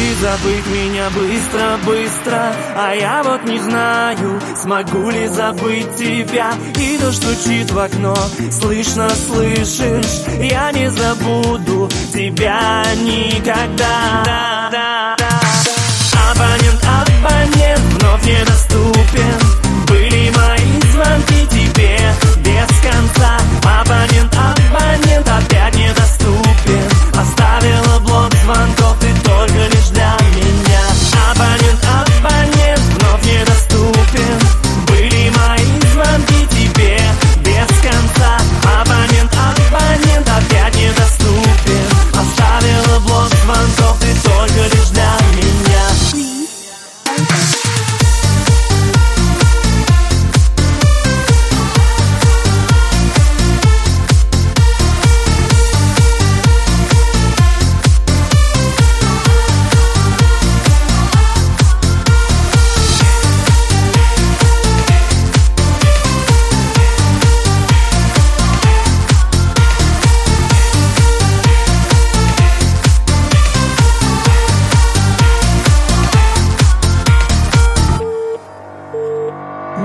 ты забыть меня быстро, быстро. А я вот не знаю, смогу ли забыть тебя. И то стучит в окно, слышно, слышишь. Я не забуду тебя никогда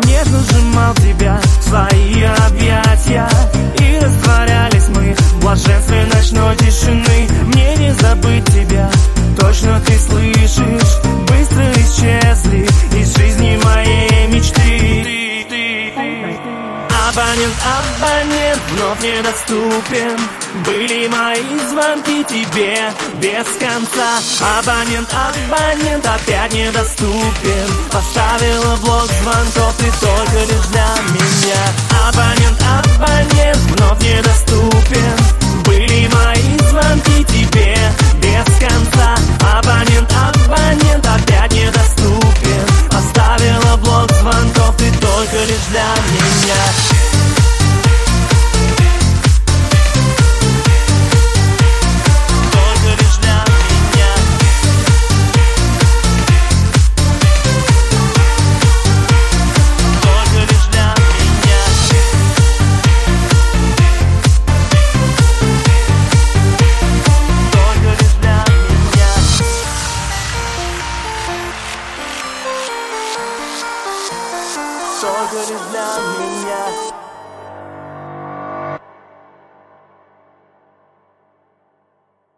Нежно сжимал тебя в свои объятия Абонент, абонент вновь недоступен. Были мои звонки тебе без конца. Абонент, абонент опять недоступен. Поставила блок звонков ты только лишь для меня. Абонент, абонент вновь недоступен. Были мои звонки тебе без конца. Абонент, абонент опять недоступен. Оставила блок звонков ты только лишь для меня Только лишь для меня